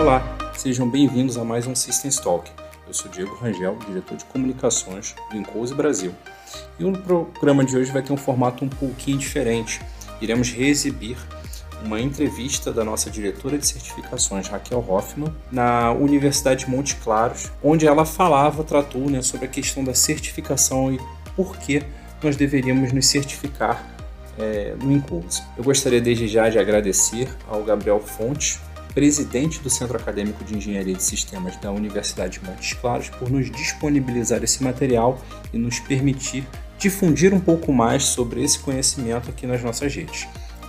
Olá, sejam bem-vindos a mais um Systems Talk. Eu sou Diego Rangel, diretor de comunicações do Incose Brasil. E o programa de hoje vai ter um formato um pouquinho diferente. Iremos reexibir uma entrevista da nossa diretora de certificações, Raquel Hoffman, na Universidade de Monte Claros, onde ela falava, tratou né, sobre a questão da certificação e por que nós deveríamos nos certificar é, no Incubus. Eu gostaria desde já de agradecer ao Gabriel Fontes, presidente do Centro Acadêmico de Engenharia de Sistemas da Universidade de Montes Claros, por nos disponibilizar esse material e nos permitir difundir um pouco mais sobre esse conhecimento aqui nas nossas redes.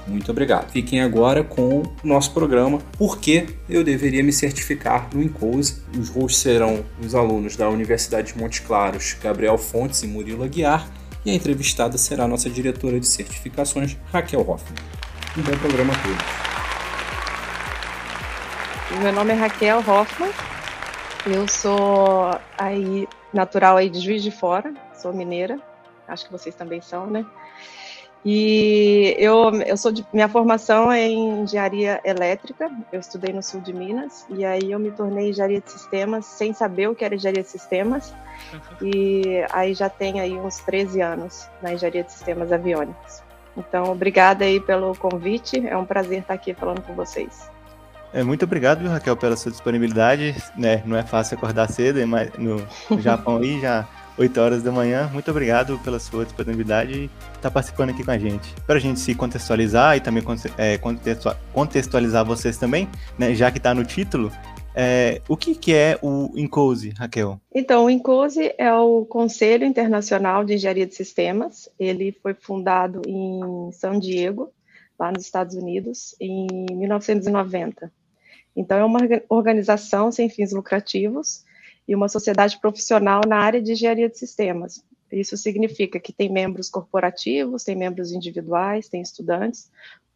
Muito obrigado. Fiquem agora com o nosso programa Por que eu deveria me certificar no Incose. Os hosts serão os alunos da Universidade de Montes Claros, Gabriel Fontes e Murilo Aguiar, e a entrevistada será a nossa diretora de certificações, Raquel Hoffman. Um bom programa a todos. Meu nome é Raquel Hoffman, eu sou aí natural aí de Juiz de Fora, sou mineira, acho que vocês também são, né? E eu, eu sou de, minha formação é em engenharia elétrica, eu estudei no sul de Minas, e aí eu me tornei engenharia de sistemas sem saber o que era engenharia de sistemas, uhum. e aí já tem aí uns 13 anos na engenharia de sistemas aviônicos. Então, obrigada aí pelo convite, é um prazer estar aqui falando com vocês. É, muito obrigado, Raquel, pela sua disponibilidade, né, não é fácil acordar cedo, mas no Japão aí já 8 horas da manhã. Muito obrigado pela sua disponibilidade e estar tá participando aqui com a gente. Para a gente se contextualizar e também é, contextualizar vocês também, né, já que está no título, é, o que, que é o INCOSE, Raquel? Então, o INCOSE é o Conselho Internacional de Engenharia de Sistemas. Ele foi fundado em São Diego, lá nos Estados Unidos, em 1990. Então, é uma organização sem fins lucrativos e uma sociedade profissional na área de engenharia de sistemas. Isso significa que tem membros corporativos, tem membros individuais, tem estudantes,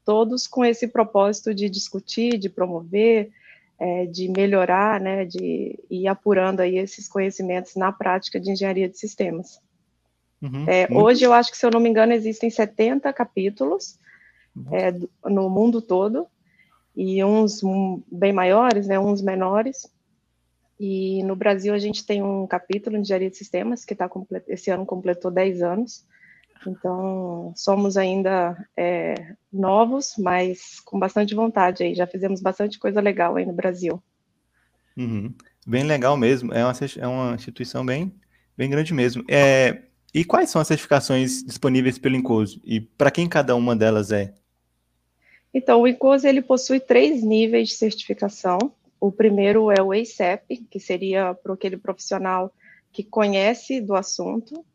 todos com esse propósito de discutir, de promover, é, de melhorar, né, de ir apurando aí esses conhecimentos na prática de engenharia de sistemas. Uhum, é, hoje, eu acho que, se eu não me engano, existem 70 capítulos é, no mundo todo, e uns bem maiores, né, uns menores, e no Brasil a gente tem um capítulo de engenharia de sistemas que está esse ano completou 10 anos. Então somos ainda é, novos, mas com bastante vontade aí. Já fizemos bastante coisa legal aí no Brasil. Uhum. Bem legal mesmo. É uma, é uma instituição bem, bem grande mesmo. É, e quais são as certificações disponíveis pelo Incoso? E para quem cada uma delas é? Então, o Incoso ele possui três níveis de certificação. O primeiro é o ACEP, que seria para aquele profissional que conhece do assunto,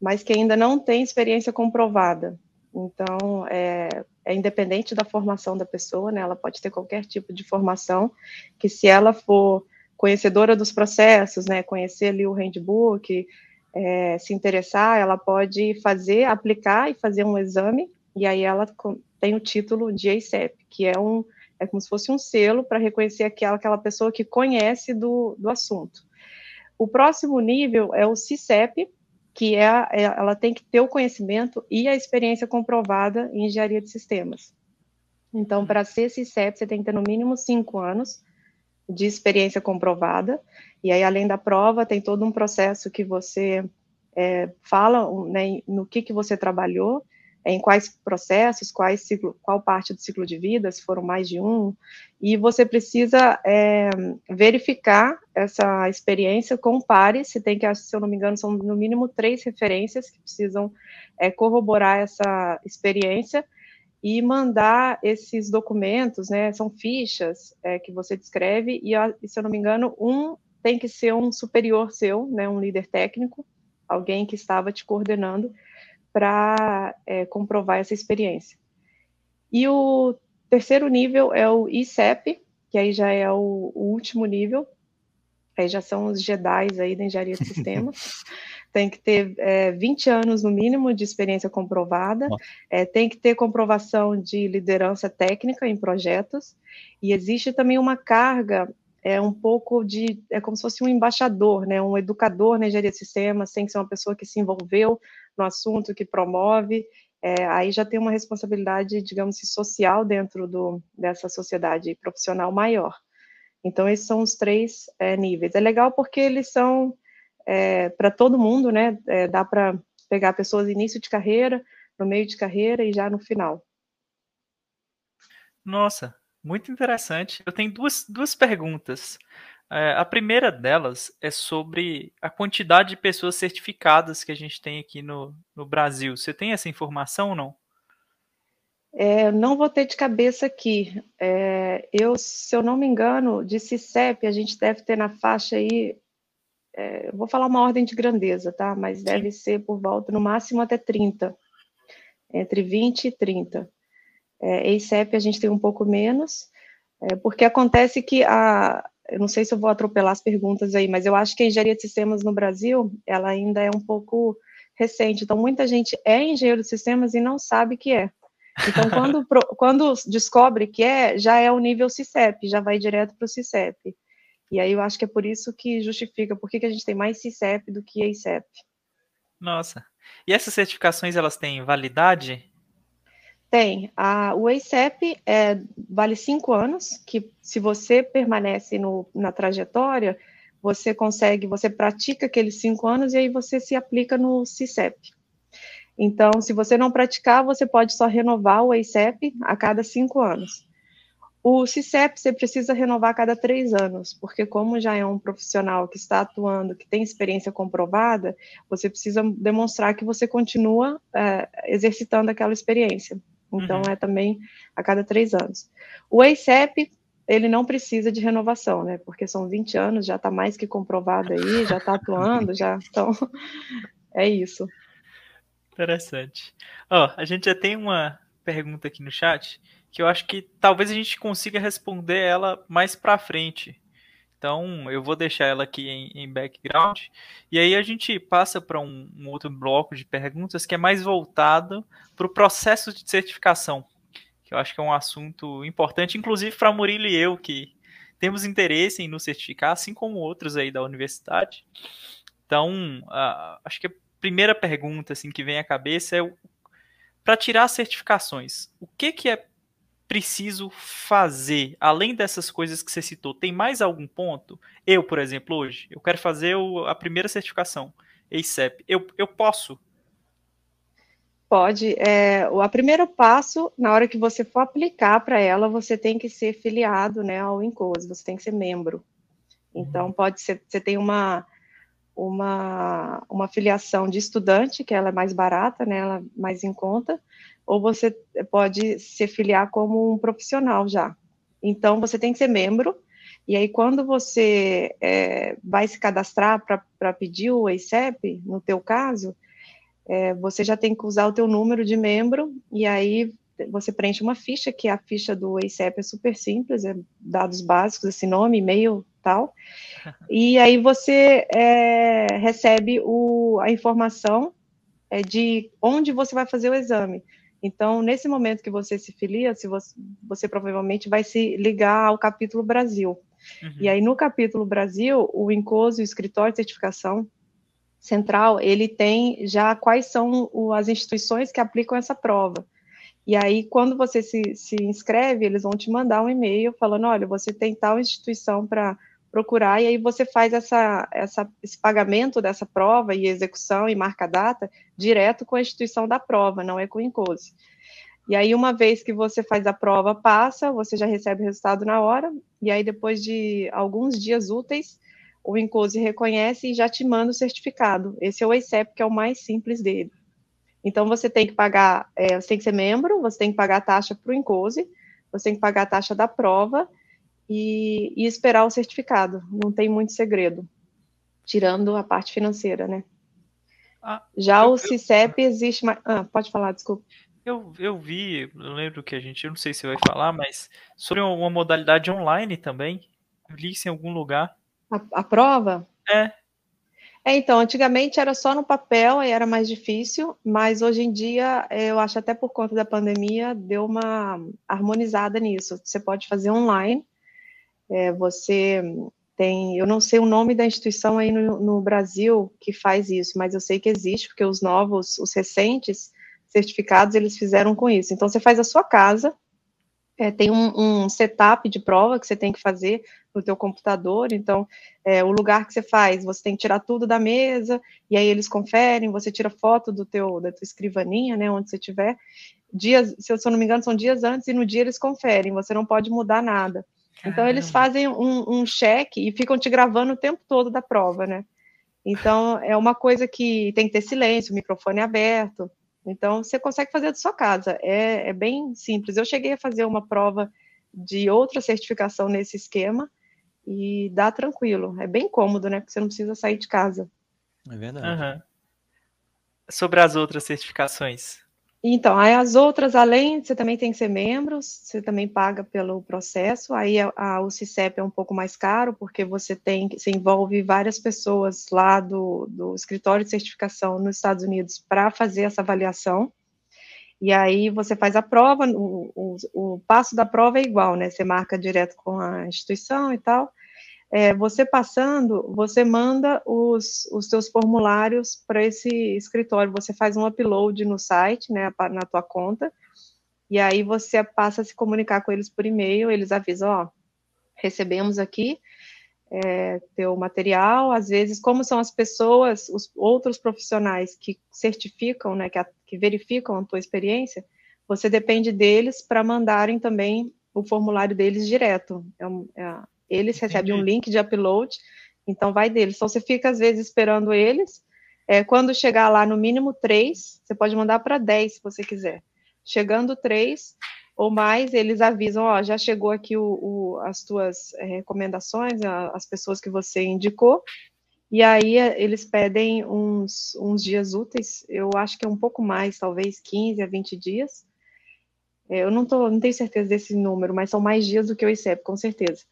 mas que ainda não tem experiência comprovada. Então, é, é, independente da formação da pessoa, né? Ela pode ter qualquer tipo de formação, que se ela for conhecedora dos processos, né? Conhecer ali o handbook, é, se interessar, ela pode fazer, aplicar e fazer um exame, e aí ela tem o título de ACEP, que é um é como se fosse um selo para reconhecer aquela, aquela pessoa que conhece do, do assunto. O próximo nível é o CICEP, que é, é, ela tem que ter o conhecimento e a experiência comprovada em engenharia de sistemas. Então, para ser CICEP, você tem que ter no mínimo cinco anos de experiência comprovada, e aí, além da prova, tem todo um processo que você é, fala né, no que, que você trabalhou, em quais processos, quais ciclo, qual parte do ciclo de vida, se foram mais de um, e você precisa é, verificar essa experiência com pares, se tem que, se eu não me engano, são no mínimo três referências que precisam é, corroborar essa experiência e mandar esses documentos, né, são fichas é, que você descreve, e, e se eu não me engano, um tem que ser um superior seu, né, um líder técnico, alguém que estava te coordenando, para é, comprovar essa experiência. E o terceiro nível é o ICEP, que aí já é o, o último nível, aí já são os Jedi aí da engenharia de sistemas. tem que ter é, 20 anos no mínimo de experiência comprovada, é, tem que ter comprovação de liderança técnica em projetos, e existe também uma carga é um pouco de, é como se fosse um embaixador, né, um educador na engenharia de sistemas, tem que ser uma pessoa que se envolveu no assunto, que promove, é, aí já tem uma responsabilidade, digamos social dentro do, dessa sociedade profissional maior. Então, esses são os três é, níveis. É legal porque eles são é, para todo mundo, né? É, dá para pegar pessoas início de carreira, no meio de carreira e já no final. Nossa, muito interessante. Eu tenho duas, duas perguntas. É, a primeira delas é sobre a quantidade de pessoas certificadas que a gente tem aqui no, no Brasil. Você tem essa informação ou não? É, não vou ter de cabeça aqui. É, eu, se eu não me engano, de CICEP, a gente deve ter na faixa aí, é, vou falar uma ordem de grandeza, tá? Mas deve ser por volta, no máximo, até 30. Entre 20 e 30. É, EICEP a gente tem um pouco menos, é, porque acontece que a, eu não sei se eu vou atropelar as perguntas aí, mas eu acho que a engenharia de sistemas no Brasil, ela ainda é um pouco recente, então muita gente é engenheiro de sistemas e não sabe que é. Então, quando, quando descobre que é, já é o nível CICEP, já vai direto para o CICEP. E aí eu acho que é por isso que justifica por que, a gente tem mais CICEP do que EICEP. Nossa. E essas certificações, elas têm validade? Tem. A, o ACEP é, vale cinco anos, que se você permanece no, na trajetória, você consegue, você pratica aqueles cinco anos e aí você se aplica no CICEP. Então, se você não praticar, você pode só renovar o ACEP a cada cinco anos. O CICEP você precisa renovar a cada três anos, porque como já é um profissional que está atuando, que tem experiência comprovada, você precisa demonstrar que você continua é, exercitando aquela experiência. Então, uhum. é também a cada três anos. O ACEP, ele não precisa de renovação, né? Porque são 20 anos, já está mais que comprovado aí, já está atuando, já. Então, é isso. Interessante. Ó, oh, a gente já tem uma pergunta aqui no chat que eu acho que talvez a gente consiga responder ela mais para frente. Então, eu vou deixar ela aqui em, em background. E aí a gente passa para um, um, outro bloco de perguntas que é mais voltado para o processo de certificação, que eu acho que é um assunto importante, inclusive para Murilo e eu, que temos interesse em nos certificar, assim como outros aí da universidade. Então, acho que a primeira pergunta assim, que vem à cabeça é para tirar certificações, o que, que é preciso fazer, além dessas coisas que você citou, tem mais algum ponto? Eu, por exemplo, hoje, eu quero fazer o, a primeira certificação, ACEP. Eu, eu posso? Pode. É, o primeiro passo, na hora que você for aplicar para ela, você tem que ser filiado né, ao INCOS, você tem que ser membro. Então, uhum. pode ser, você tem uma, uma, uma filiação de estudante, que ela é mais barata, né, ela é mais em conta, ou você pode se filiar como um profissional já. Então, você tem que ser membro, e aí quando você é, vai se cadastrar para pedir o ACEP, no teu caso, é, você já tem que usar o teu número de membro, e aí você preenche uma ficha, que a ficha do ACEP é super simples, é dados básicos, esse nome, e-mail, tal, e aí você é, recebe o, a informação é, de onde você vai fazer o exame. Então, nesse momento que você se filia, se você, você provavelmente vai se ligar ao capítulo Brasil. Uhum. E aí, no capítulo Brasil, o INCOSE, o Escritório de Certificação Central, ele tem já quais são o, as instituições que aplicam essa prova. E aí, quando você se, se inscreve, eles vão te mandar um e-mail falando, olha, você tem tal instituição para procurar, e aí você faz essa, essa, esse pagamento dessa prova e execução e marca data direto com a instituição da prova, não é com o INCOSE. E aí, uma vez que você faz a prova, passa, você já recebe o resultado na hora, e aí, depois de alguns dias úteis, o INCOSE reconhece e já te manda o certificado. Esse é o EICEP, que é o mais simples dele. Então, você tem que pagar, é, você tem que ser membro, você tem que pagar a taxa para o INCOSE, você tem que pagar a taxa da prova, e, e esperar o certificado. Não tem muito segredo, tirando a parte financeira, né? Ah, Já eu, o CICEP eu... existe mais. Ah, pode falar, desculpa. Eu, eu vi, eu lembro que a gente, eu não sei se vai falar, mas sobre uma modalidade online também. Eu li isso em algum lugar. A, a prova? É. É, então, antigamente era só no papel e era mais difícil, mas hoje em dia, eu acho até por conta da pandemia, deu uma harmonizada nisso. Você pode fazer online, é, você tem, eu não sei o nome da instituição aí no, no, Brasil que faz isso, mas eu sei que existe, porque os novos, os recentes certificados, eles fizeram com isso. Então, você faz a sua casa, é, tem um, um, setup de prova que você tem que fazer no teu computador. Então, é, o lugar que você faz, você tem que tirar tudo da mesa, e aí eles conferem, você tira foto do teu, da tua escrivaninha, né, onde você estiver. Dias, se eu não me engano, são dias antes, e no dia eles conferem, você não pode mudar nada. Então, eles fazem um, um cheque e ficam te gravando o tempo todo da prova, né? Então, é uma coisa que tem que ter silêncio, microfone aberto. Então, você consegue fazer da sua casa. É, é bem simples. Eu cheguei a fazer uma prova de outra certificação nesse esquema e dá tranquilo. É bem cômodo, né? Porque você não precisa sair de casa. É verdade. Uhum. Sobre as outras certificações. Então, aí as outras, além, você também tem que ser membro, você também paga pelo processo, aí a, a, o CICEP é um pouco mais caro, porque você tem, você envolve várias pessoas lá do, do escritório de certificação nos Estados Unidos para fazer essa avaliação, e aí você faz a prova, o, o, o passo da prova é igual, né, você marca direto com a instituição e tal, é, você passando, você manda os, os seus formulários para esse escritório, você faz um upload no site, né, na tua conta, e aí você passa a se comunicar com eles por e-mail, eles avisam, ó, recebemos aqui é, teu material, às vezes, como são as pessoas, os outros profissionais que certificam, né, que, a, que verificam a tua experiência, você depende deles para mandarem também o formulário deles direto. É, é, eles Entendi. recebem um link de upload, então vai deles. Então você fica, às vezes, esperando eles. É, quando chegar lá no mínimo três, você pode mandar para dez se você quiser. Chegando três ou mais, eles avisam, ó, já chegou aqui o, o, as tuas é, recomendações, as pessoas que você indicou, e aí é, eles pedem uns, uns dias úteis, eu acho que é um pouco mais, talvez 15 a 20 dias. É, eu não, tô, não tenho certeza desse número, mas são mais dias do que o ICEP, com certeza.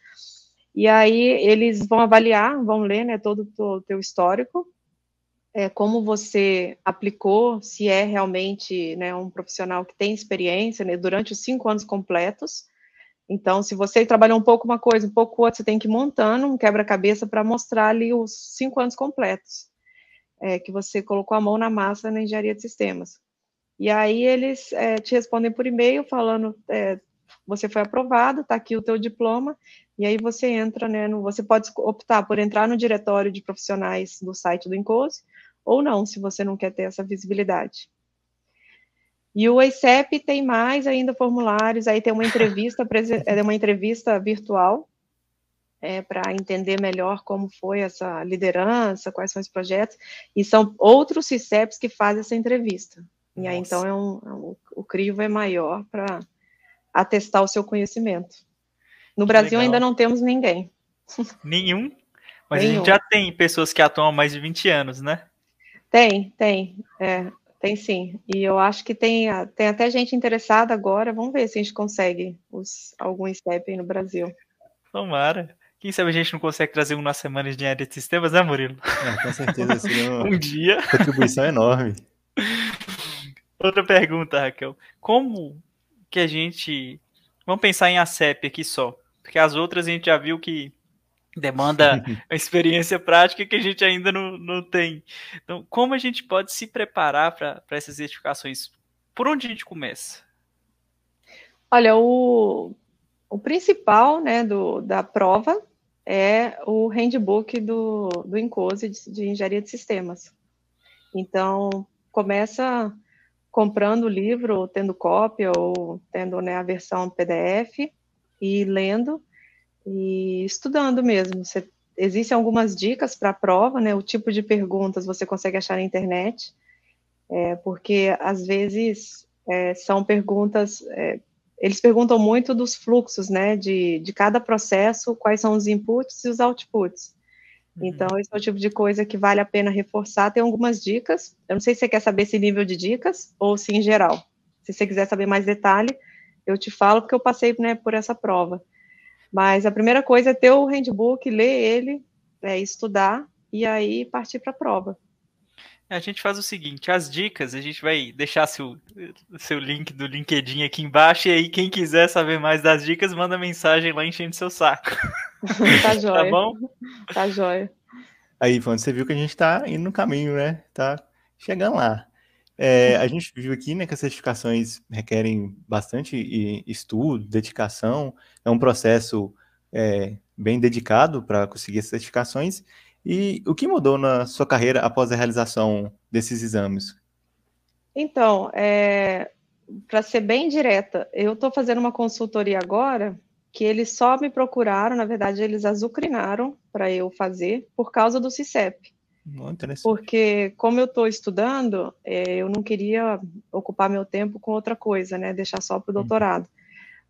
E aí eles vão avaliar, vão ler né, todo o teu histórico, é, como você aplicou, se é realmente né, um profissional que tem experiência né, durante os cinco anos completos. Então, se você trabalhou um pouco uma coisa, um pouco outra, você tem que ir montando um quebra-cabeça para mostrar ali os cinco anos completos, é, que você colocou a mão na massa na engenharia de sistemas. E aí eles é, te respondem por e-mail falando, é, você foi aprovado, está aqui o teu diploma, e aí você entra, né, no, você pode optar por entrar no diretório de profissionais do site do Encose, ou não, se você não quer ter essa visibilidade. E o EICEP tem mais ainda formulários, aí tem uma entrevista, é uma entrevista virtual, é, para entender melhor como foi essa liderança, quais são os projetos, e são outros CICEPs que fazem essa entrevista. E aí, então, é um, é um, o crivo é maior para atestar o seu conhecimento. No Brasil Legal. ainda não temos ninguém. Nenhum? Mas Nenhum. a gente já tem pessoas que atuam há mais de 20 anos, né? Tem, tem. É, tem sim. E eu acho que tem, tem até gente interessada agora. Vamos ver se a gente consegue os, algum step aí no Brasil. Tomara. Quem sabe a gente não consegue trazer um na semana de engenharia de sistemas, né, Murilo? É, com certeza. um dia. Contribuição enorme. Outra pergunta, Raquel. Como que a gente. Vamos pensar em ACEP aqui só. Porque as outras a gente já viu que demanda a experiência prática que a gente ainda não, não tem. Então, como a gente pode se preparar para essas certificações? Por onde a gente começa? Olha, o, o principal né, do, da prova é o handbook do, do INCOSE de, de Engenharia de Sistemas. Então, começa comprando o livro, tendo cópia ou tendo né, a versão PDF e lendo e estudando mesmo. Você, existem algumas dicas para a prova, né? O tipo de perguntas você consegue achar na internet, é, porque às vezes é, são perguntas. É, eles perguntam muito dos fluxos, né? De, de cada processo, quais são os inputs e os outputs. Uhum. Então, esse é o tipo de coisa que vale a pena reforçar. Tem algumas dicas. Eu não sei se você quer saber esse nível de dicas ou se em geral. Se você quiser saber mais detalhe, eu te falo, porque eu passei né, por essa prova. Mas a primeira coisa é ter o handbook, ler ele, é, estudar e aí partir para a prova. A gente faz o seguinte, as dicas, a gente vai deixar seu, seu link do LinkedIn aqui embaixo, e aí quem quiser saber mais das dicas, manda mensagem lá enchendo seu saco. tá joia. Tá bom? Tá joia. Aí, Ivan, você viu que a gente tá indo no caminho, né? Tá chegando lá. É, a gente viu aqui né, que as certificações requerem bastante estudo, dedicação, é um processo é, bem dedicado para conseguir essas certificações. E o que mudou na sua carreira após a realização desses exames? Então, é, para ser bem direta, eu estou fazendo uma consultoria agora que eles só me procuraram, na verdade, eles azucrinaram para eu fazer por causa do CICEP. Porque, como eu estou estudando, é, eu não queria ocupar meu tempo com outra coisa, né? Deixar só para o uhum. doutorado.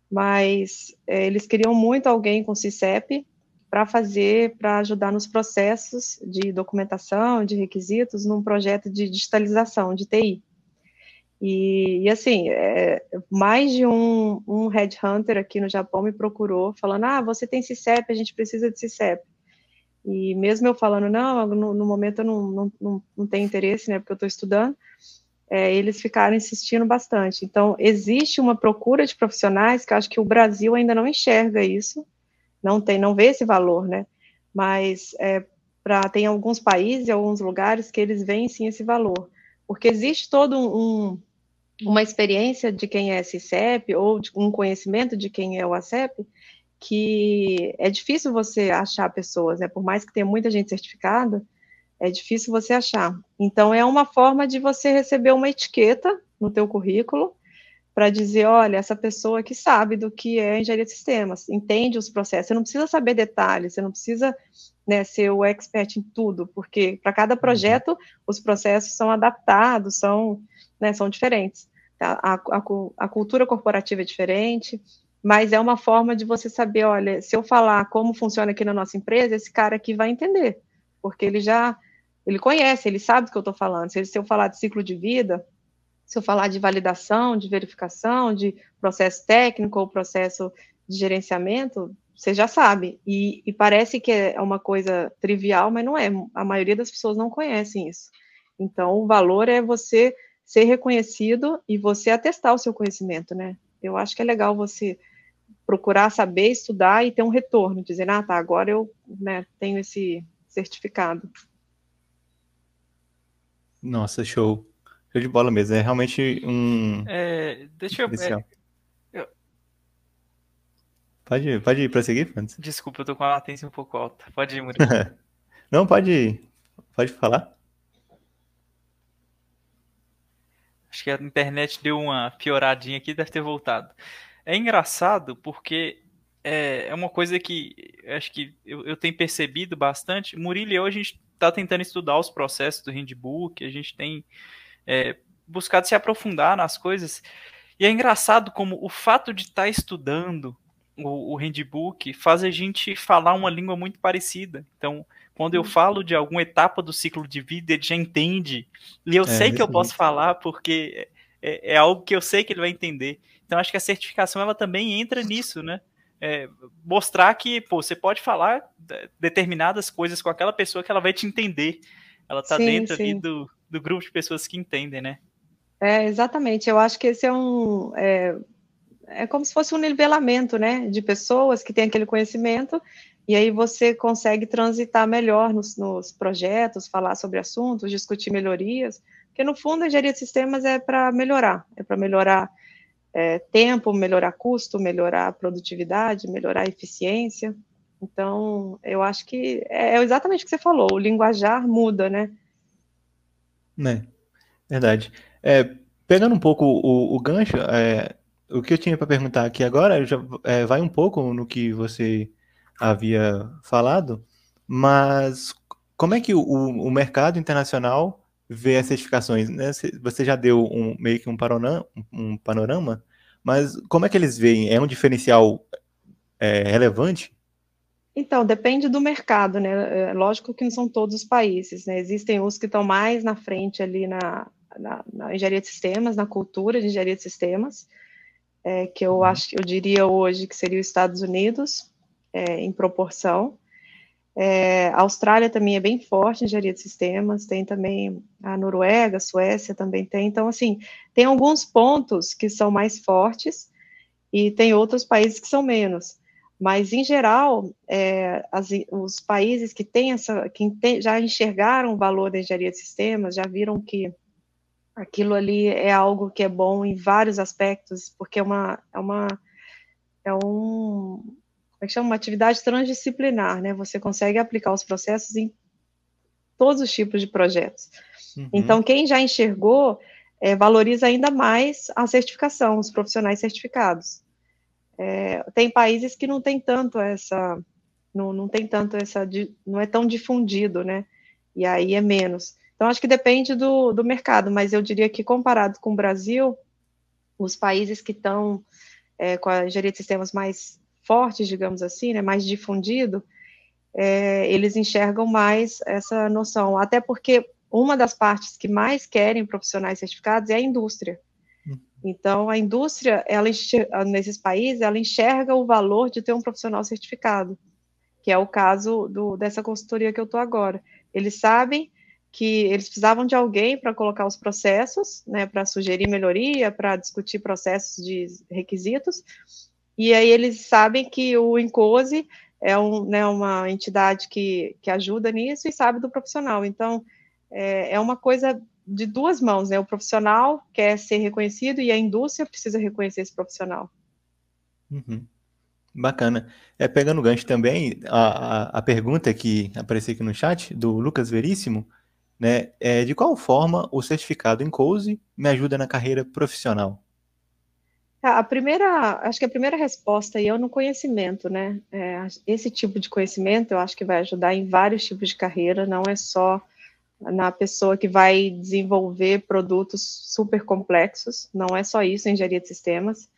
Mas é, eles queriam muito alguém com CICEP para fazer, para ajudar nos processos de documentação, de requisitos, num projeto de digitalização de TI. E, e assim, é, mais de um, um headhunter aqui no Japão me procurou, falando: Ah, você tem CICEP, a gente precisa de CICEP. E mesmo eu falando, não, no, no momento eu não, não, não, não, tenho interesse, né, porque eu estou estudando, é, eles ficaram insistindo bastante. Então, existe uma procura de profissionais que acho que o Brasil ainda não enxerga isso, não tem, não vê esse valor, né? Mas é, pra, tem alguns países alguns lugares que eles veem sim esse valor, porque existe todo um, uma experiência de quem é CICEP ou um conhecimento de quem é o ACEP, que é difícil você achar pessoas, né? Por mais que tenha muita gente certificada, é difícil você achar. Então é uma forma de você receber uma etiqueta no teu currículo para dizer, olha, essa pessoa que sabe do que é engenharia de sistemas, entende os processos. Você não precisa saber detalhes, você não precisa né, ser o expert em tudo, porque para cada uhum. projeto os processos são adaptados, são, né, são diferentes. A, a, a, cultura corporativa é diferente, mas é uma forma de você saber, olha, se eu falar como funciona aqui na nossa empresa, esse cara aqui vai entender, porque ele já, ele conhece, ele sabe do que eu estou falando. Se, se eu falar de ciclo de vida, se eu falar de validação, de verificação, de processo técnico ou processo de gerenciamento, você já sabe. E, e, parece que é uma coisa trivial, mas não é. A maioria das pessoas não conhecem isso. Então, o valor é você ser reconhecido e você atestar o seu conhecimento, né? Eu acho que é legal você procurar saber, estudar e ter um retorno, dizer, ah, tá, agora eu né, tenho esse certificado. Nossa, show. Show de bola mesmo. É realmente um. É, deixa eu. É, eu... Pode, pode prosseguir, Francis? Desculpa, eu tô com a latência um pouco alta. Pode ir, Murilo. Não, pode. Pode falar. Acho que a internet deu uma pioradinha aqui, deve ter voltado. É engraçado porque é, é uma coisa que acho que eu, eu tenho percebido bastante. Murilo e eu, a gente está tentando estudar os processos do handbook, a gente tem é, buscado se aprofundar nas coisas. E é engraçado como o fato de estar tá estudando o, o handbook faz a gente falar uma língua muito parecida. Então, quando eu falo de alguma etapa do ciclo de vida, ele já entende. E eu é, sei que eu posso falar porque é, é, algo que eu sei que ele vai entender. Então acho que a certificação ela também entra nisso, né? É, mostrar que pô, você pode falar determinadas coisas com aquela pessoa que ela vai te entender. Ela está dentro sim. ali do, do grupo de pessoas que entendem, né? É, exatamente. Eu acho que esse é um. É, é como se fosse um nivelamento, né? De pessoas que têm aquele conhecimento e aí você consegue transitar melhor nos, nos projetos, falar sobre assuntos, discutir melhorias, porque no fundo a engenharia de sistemas é para melhorar, é para melhorar é, tempo, melhorar custo, melhorar produtividade, melhorar eficiência. Então, eu acho que é, é exatamente o que você falou, o linguajar muda, né? Né, verdade. É, pegando um pouco o, o gancho, é, o que eu tinha para perguntar aqui agora já é, vai um pouco no que você havia falado, mas como é que o, o mercado internacional vê as certificações? Né? Você já deu um, meio que um panorama, um panorama, mas como é que eles veem? É um diferencial é, relevante? Então, depende do mercado, né? É lógico que não são todos os países, né? Existem os que estão mais na frente ali na, na, na engenharia de sistemas, na cultura de engenharia de sistemas, é, que eu uhum. acho, eu diria hoje que seria os Estados Unidos, é, em proporção. É, a Austrália também é bem forte em engenharia de sistemas, tem também a Noruega, a Suécia também tem. Então, assim, tem alguns pontos que são mais fortes e tem outros países que são menos. Mas, em geral, é, as, os países que têm essa, que tem, já enxergaram o valor da engenharia de sistemas, já viram que aquilo ali é algo que é bom em vários aspectos, porque é uma, é uma, é um, é que chama uma atividade transdisciplinar, né? Você consegue aplicar os processos em todos os tipos de projetos. Uhum. Então, quem já enxergou é, valoriza ainda mais a certificação, os profissionais certificados. É, tem países que não tem tanto essa, não, não tem tanto essa, não é tão difundido, né? E aí é menos. Então, acho que depende do, do mercado, mas eu diria que comparado com o Brasil, os países que estão é, com a engenharia de sistemas mais fortes, digamos assim, né, mais difundido, é, eles enxergam mais essa noção. Até porque uma das partes que mais querem profissionais certificados é a indústria. Então, a indústria, ela enxerga, nesses países, ela enxerga o valor de ter um profissional certificado, que é o caso do, dessa consultoria que eu estou agora. Eles sabem que eles precisavam de alguém para colocar os processos, né, para sugerir melhoria, para discutir processos de requisitos, e aí eles sabem que o Incose é um, né, uma entidade que, que ajuda nisso e sabe do profissional. Então, é, é uma coisa de duas mãos, né? O profissional quer ser reconhecido e a indústria precisa reconhecer esse profissional. Uhum. Bacana. É, pegando o gancho também, a, a, a, pergunta que apareceu aqui no chat, do Lucas Veríssimo, né, é de qual forma o certificado em COSE me ajuda na carreira profissional? A primeira, acho que a primeira resposta aí é no conhecimento, né? É, esse tipo de conhecimento eu acho que vai ajudar em vários tipos de carreira, não é só na pessoa que vai desenvolver produtos super complexos, não é só isso, engenharia de sistemas,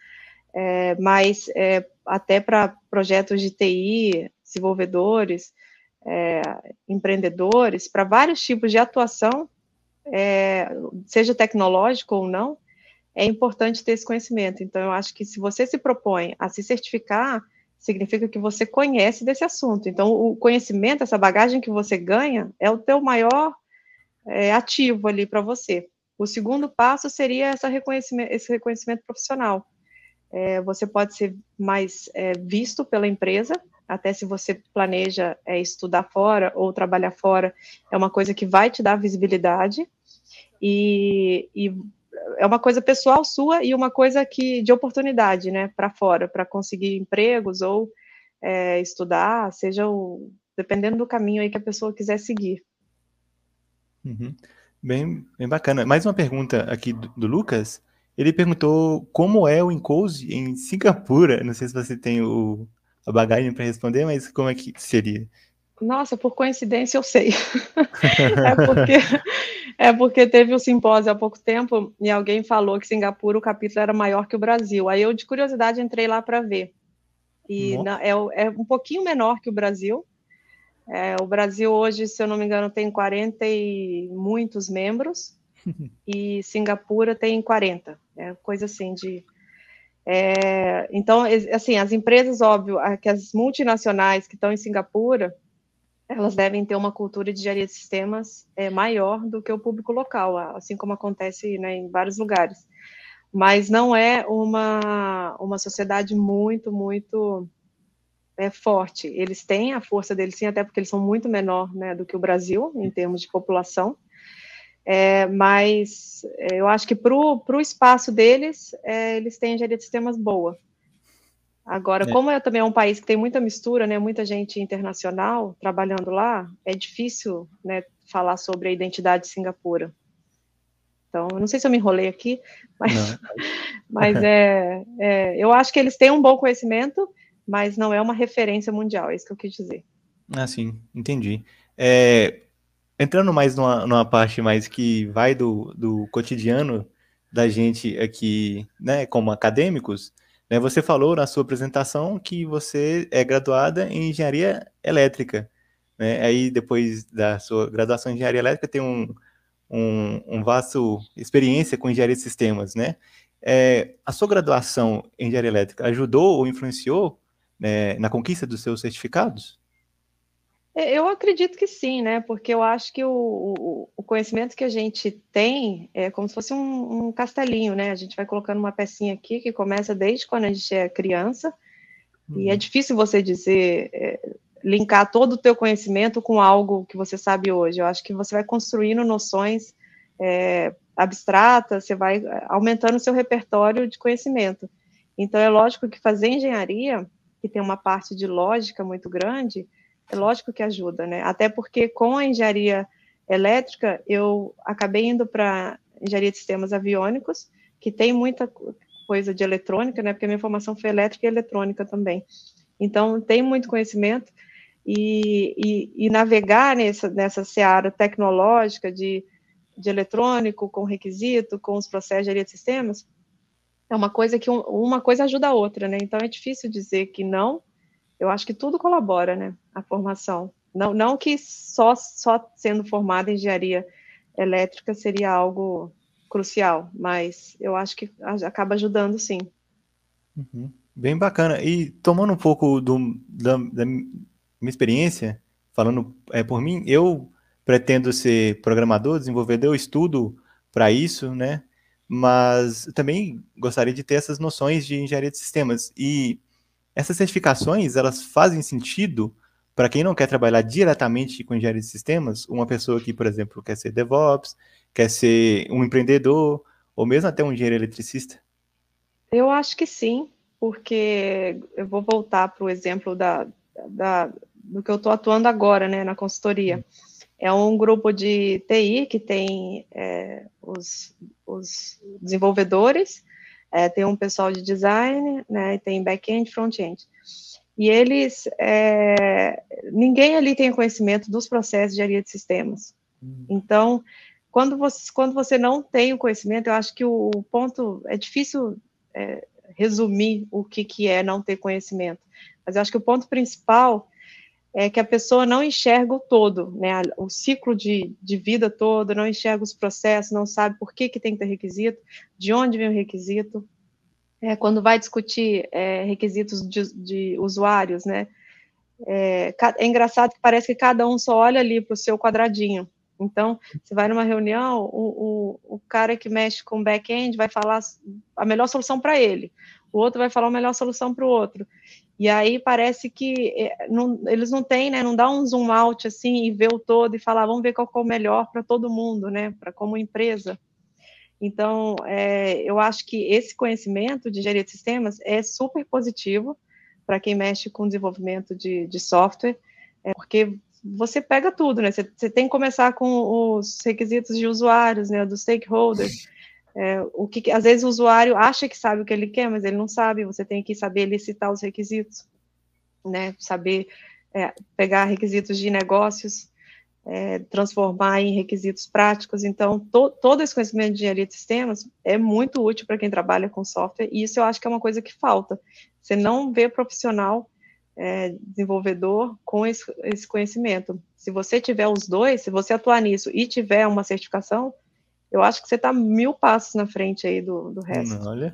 é, mas é, até para projetos de TI, desenvolvedores, é, empreendedores, para vários tipos de atuação, é, seja tecnológico ou não, é importante ter esse conhecimento. Então, eu acho que se você se propõe a se certificar, significa que você conhece desse assunto. Então, o conhecimento, essa bagagem que você ganha, é o teu maior é, ativo ali para você. O segundo passo seria essa reconhecimento, esse reconhecimento profissional. É, você pode ser mais é, visto pela empresa, até se você planeja é, estudar fora ou trabalhar fora, é uma coisa que vai te dar visibilidade. E, e é uma coisa pessoal sua e uma coisa que de oportunidade, né, para fora, para conseguir empregos ou é, estudar, seja o, dependendo do caminho aí que a pessoa quiser seguir. Uhum. Bem, bem bacana. Mais uma pergunta aqui do, do Lucas. Ele perguntou como é o Encode em Singapura. Não sei se você tem o, a bagagem para responder, mas como é que seria? Nossa, por coincidência eu sei. é, porque, é porque teve o um simpósio há pouco tempo e alguém falou que Singapura o capítulo era maior que o Brasil. Aí eu, de curiosidade, entrei lá para ver. E na, é, é, um pouquinho menor que o Brasil. É, o Brasil hoje, se eu não me engano, tem 40 e muitos membros e Singapura tem 40. É coisa assim de é, então, assim, as empresas, óbvio, que as multinacionais que estão em Singapura, elas devem ter uma cultura de engenharia de sistemas é, maior do que o público local, assim como acontece né, em vários lugares. Mas não é uma, uma sociedade muito, muito é, forte. Eles têm a força deles sim, até porque eles são muito menor né, do que o Brasil, em termos de população. É, mas é, eu acho que para o espaço deles, é, eles têm engenharia de sistemas boa. Agora, é. como é também é um país que tem muita mistura, né, muita gente internacional trabalhando lá, é difícil né, falar sobre a identidade de Singapura. Então, eu não sei se eu me enrolei aqui, mas, mas é, é, eu acho que eles têm um bom conhecimento, mas não é uma referência mundial, é isso que eu quis dizer. Ah, sim, entendi. É, entrando mais numa, numa parte mais que vai do, do cotidiano da gente aqui, né, como acadêmicos, né? Você falou na sua apresentação que você é graduada em engenharia elétrica. Né? Aí, depois da sua graduação em engenharia elétrica, tem um, um, um vasto experiência com engenharia de sistemas. Né? É, a sua graduação em engenharia elétrica ajudou ou influenciou né, na conquista dos seus certificados? É, eu acredito que sim, né? Porque eu acho que o, o, conhecimento que a gente tem é como se fosse um, um, castelinho, né? A gente vai colocando uma pecinha aqui que começa desde quando a gente é criança, uhum. e é uhum. difícil você dizer, é, linkar todo o teu conhecimento com algo que você sabe hoje. Eu acho que você vai construindo noções é, abstratas, você vai aumentando o seu repertório de conhecimento. Então, é lógico que fazer engenharia que tem uma parte de lógica muito grande, é lógico que ajuda, né? Até porque com a engenharia elétrica, eu acabei indo para engenharia de sistemas aviônicos, que tem muita coisa de eletrônica, né? Porque a minha formação foi elétrica e eletrônica também. Então, tem muito conhecimento e, e, e navegar nessa, nessa seara tecnológica de, de eletrônico, com requisito, com os processos de engenharia de sistemas, é uma coisa que um, uma coisa ajuda a outra, né? Então, é difícil dizer que não. Eu acho que tudo colabora, né? A formação. Não, não que só, só sendo formada em engenharia elétrica seria algo crucial, mas eu acho que acaba ajudando sim. Uhum. Bem bacana. E tomando um pouco do, da, da minha experiência, falando é, por mim, eu pretendo ser programador, desenvolvedor, eu estudo para isso, né? Mas também gostaria de ter essas noções de engenharia de sistemas. E essas certificações, elas fazem sentido para quem não quer trabalhar diretamente com engenharia de sistemas, uma pessoa que, por exemplo, quer ser DevOps, quer ser um empreendedor, ou mesmo até um engenheiro eletricista? Eu acho que sim, porque eu vou voltar para o exemplo da, da, do que eu estou atuando agora, né, na consultoria. É um grupo de TI que tem é, os, os, desenvolvedores, é, tem um pessoal de design, né, tem back-end, front-end. E eles, é, ninguém ali tem conhecimento dos processos de engenharia de sistemas. Uhum. Então, quando você, quando você não tem o conhecimento, eu acho que o, o ponto é difícil é, resumir o que, que é não ter conhecimento, mas eu acho que o ponto principal é que a pessoa não enxerga o todo, né, o ciclo de, de vida todo, não enxerga os processos, não sabe por que, que tem que ter requisito, de onde vem o requisito, é, quando vai discutir é, requisitos de, de, usuários, né, é, é, engraçado que parece que cada um só olha ali para o seu quadradinho. Então, você vai numa reunião, o, o, o cara que mexe com back-end vai falar a melhor solução para ele, o outro vai falar a melhor solução para o outro. E aí parece que é, não, eles não têm, né, não dá um zoom out assim e ver o todo e falar, vamos ver qual é o melhor para todo mundo, né, para como empresa. Então, é, eu acho que esse conhecimento de engenharia de sistemas é super positivo para quem mexe com desenvolvimento de, de software, é, porque você pega tudo, né? Você, você, tem que começar com os requisitos de usuários, né? Dos stakeholders. É, o que às vezes o usuário acha que sabe o que ele quer, mas ele não sabe. Você tem que saber licitar os requisitos, né? Saber é, pegar requisitos de negócios é, transformar em requisitos práticos. Então, to, todo esse conhecimento de engenharia de sistemas é muito útil para quem trabalha com software, e isso eu acho que é uma coisa que falta. Você não vê profissional é, desenvolvedor com esse, esse, conhecimento. Se você tiver os dois, se você atuar nisso e tiver uma certificação, eu acho que você está mil passos na frente aí do, do resto. Olha,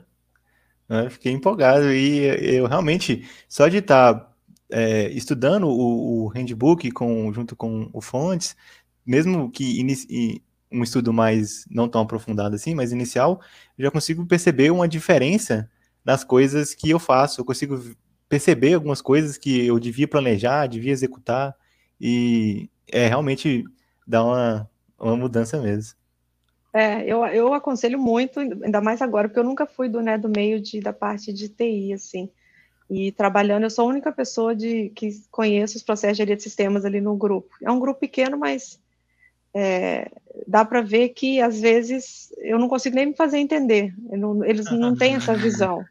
eu fiquei empolgado e eu realmente, só de estar tá é, estudando o, o, handbook com, junto com o Fontes, mesmo que um estudo mais não tão aprofundado assim, mas inicial, eu já consigo perceber uma diferença nas coisas que eu faço. Eu consigo perceber algumas coisas que eu devia planejar, devia executar, e é realmente dá uma, uma mudança mesmo. É, eu, eu aconselho muito, ainda mais agora, porque eu nunca fui do, né, do meio de, da parte de TI, assim. E trabalhando, eu sou a única pessoa de, que conhece os processos de engenharia de sistemas ali no grupo. É um grupo pequeno, mas é, dá para ver que, às vezes, eu não consigo nem me fazer entender. Não, eles não têm essa visão.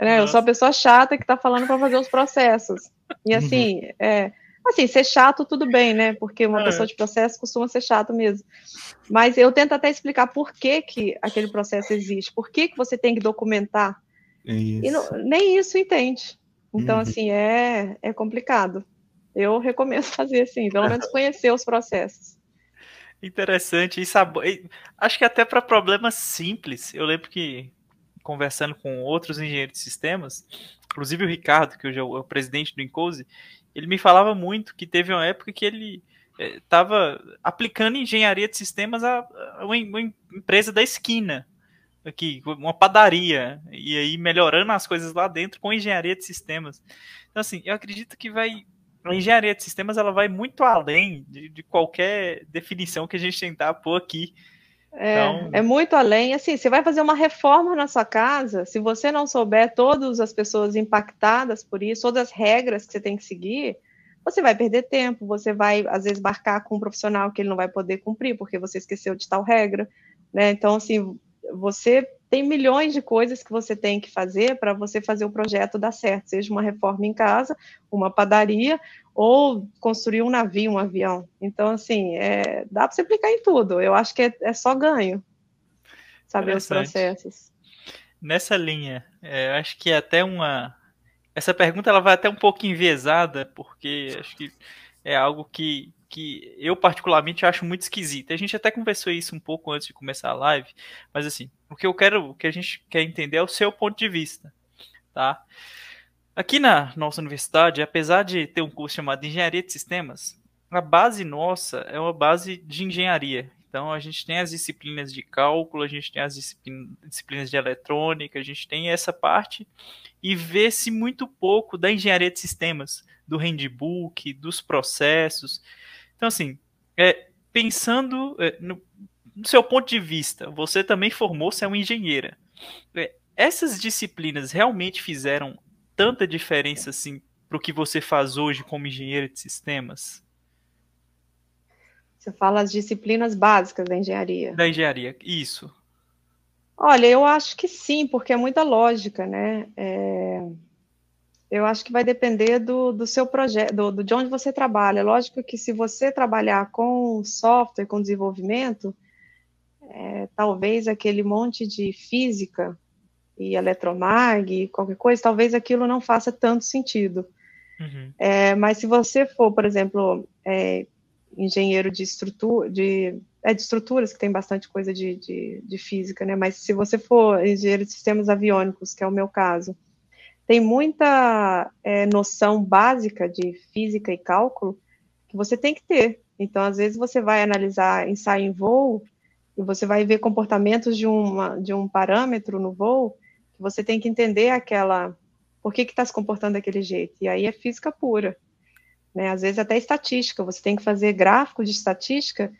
né? Eu sou a pessoa chata que está falando para fazer os processos. E, uhum. assim, é, assim, ser chato, tudo bem, né? Porque uma é. pessoa de processo costuma ser chato mesmo. Mas eu tento até explicar por que, que aquele processo existe, por que, que você tem que documentar isso. E não, nem isso entende. Então, uhum. assim, é, é complicado. Eu recomendo fazer assim, pelo menos conhecer os processos. Interessante. E acho que até para problemas simples, eu lembro que conversando com outros engenheiros de sistemas, inclusive o Ricardo, que hoje é o, é o presidente do Incose, ele me falava muito que teve uma época que ele estava é, aplicando engenharia de sistemas a, a uma, uma empresa da esquina aqui, uma padaria, e aí melhorando as coisas lá dentro com engenharia de sistemas. Então, assim, eu acredito que vai. A engenharia de sistemas ela vai muito além de, de qualquer definição que a gente tentar pôr aqui. É, então... é muito além. Assim, você vai fazer uma reforma na sua casa, se você não souber todas as pessoas impactadas por isso, todas as regras que você tem que seguir, você vai perder tempo, você vai, às vezes, marcar com um profissional que ele não vai poder cumprir, porque você esqueceu de tal regra, né? Então, assim, você tem milhões de coisas que você tem que fazer para você fazer o projeto dar certo, seja uma reforma em casa, uma padaria, ou construir um navio, um avião. Então, assim, é, dá para você aplicar em tudo. Eu acho que é, é só ganho, saber os processos. Nessa linha, é, acho que é até uma essa pergunta ela vai até um pouco enviesada, porque acho que é algo que, que eu particularmente acho muito esquisito. A gente até conversou isso um pouco antes de começar a live, mas assim, o que eu quero, o que a gente quer entender é o seu ponto de vista, tá? Aqui na nossa universidade, apesar de ter um curso chamado Engenharia de Sistemas, a base nossa é uma base de engenharia. Então a gente tem as disciplinas de cálculo, a gente tem as disciplinas de eletrônica, a gente tem essa parte e vê-se muito pouco da engenharia de sistemas, do handbook, dos processos. Então assim, é, pensando é, no, no, seu ponto de vista, você também formou-se é uma engenheira. É, essas disciplinas realmente fizeram tanta diferença assim para o que você faz hoje como engenheira de sistemas? Você fala as disciplinas básicas da engenharia. Da engenharia, isso. Olha, eu acho que sim, porque é muita lógica, né? É... Eu acho que vai depender do, do seu projeto, do, do, de onde você trabalha. Lógico que se você trabalhar com software, com desenvolvimento, é, talvez aquele monte de física e eletromag, qualquer coisa, talvez aquilo não faça tanto sentido. Uhum. É, mas se você for, por exemplo, é, engenheiro de estrutura, de, é, de estruturas, que tem bastante coisa de, de, de, física, né? Mas se você for engenheiro de sistemas aviônicos, que é o meu caso, tem muita é, noção básica de física e cálculo que você tem que ter. Então, às vezes, você vai analisar ensaio em voo e você vai ver comportamentos de, uma, de um parâmetro no voo que você tem que entender aquela. Por que está se comportando daquele jeito? E aí é física pura né? Às vezes até estatística, você tem que fazer gráfico de estatística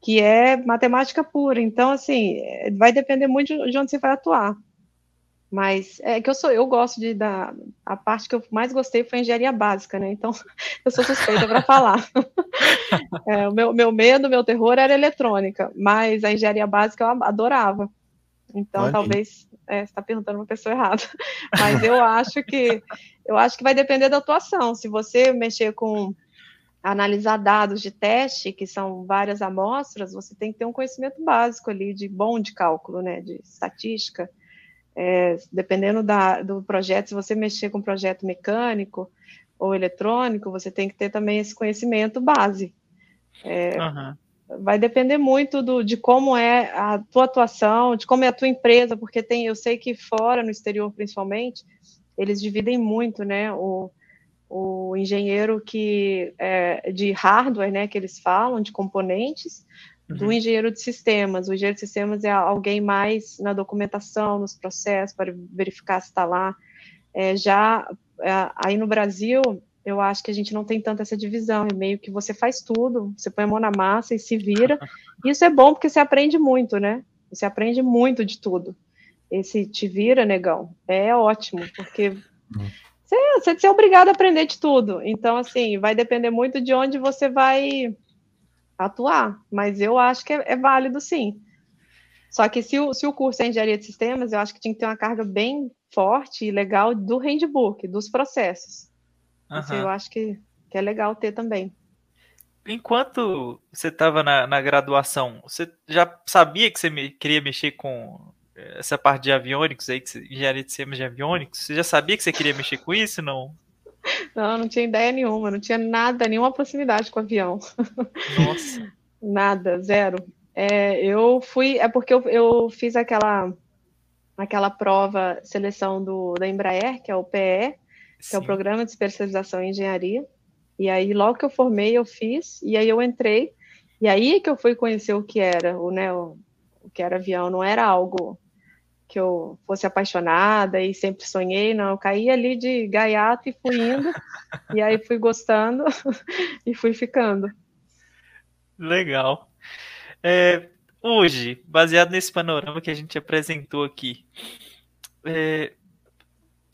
que é matemática pura. Então, assim, é, vai depender muito de onde você vai atuar. Mas é que eu sou, eu gosto de da a parte que eu mais gostei foi a engenharia básica, né? Então eu sou suspeita para falar. É, o meu, meu medo, meu terror era eletrônica, mas a engenharia básica eu adorava. Então talvez é, você está perguntando uma pessoa errada. Mas eu acho que eu acho que vai depender da atuação. Se você mexer com analisar dados de teste, que são várias amostras, você tem que ter um conhecimento básico ali de bom de cálculo, né, de estatística. É, dependendo da, do projeto, se você mexer com projeto mecânico ou eletrônico, você tem que ter também esse conhecimento base. É, uhum vai depender muito do, de como é a tua atuação, de como é a tua empresa, porque tem, eu sei que fora, no exterior principalmente, eles dividem muito, né, o, o engenheiro que é, de hardware, né, que eles falam, de componentes, uhum. do engenheiro de sistemas. O engenheiro de sistemas é alguém mais na documentação, nos processos, para verificar se está lá. É, já é, aí no Brasil, eu acho que a gente não tem tanto essa divisão, é meio que você faz tudo, você põe a mão na massa e se vira. Isso é bom porque você aprende muito, né? Você aprende muito de tudo. Esse te vira, negão, é ótimo, porque você, você é obrigado a aprender de tudo. Então, assim, vai depender muito de onde você vai atuar, mas eu acho que é, é válido sim. Só que se o, se o curso é engenharia de sistemas, eu acho que tinha que ter uma carga bem forte e legal do handbook, dos processos. Uhum. eu acho que, que é legal ter também. Enquanto você estava na, na, graduação, você já sabia que você me, queria mexer com eh, essa parte de aviônicos aí, que você, engenharia de sistemas de aviônicos? Você já sabia que você queria mexer com isso, não? Não, não tinha ideia nenhuma, não tinha nada, nenhuma proximidade com o avião. Nossa. nada, zero. É, eu fui, é porque eu, eu fiz aquela aquela prova seleção do, da Embraer, que é o PE, que é o Programa de Especialização em Engenharia. E aí, logo que eu formei, eu fiz, e aí eu entrei, e aí que eu fui conhecer o que era, o, né, o, o que era avião, não era algo que eu fosse apaixonada e sempre sonhei, não, eu caí ali de gaiato e fui indo, e aí fui gostando e fui ficando. Legal. É, hoje, baseado nesse panorama que a gente apresentou aqui, é,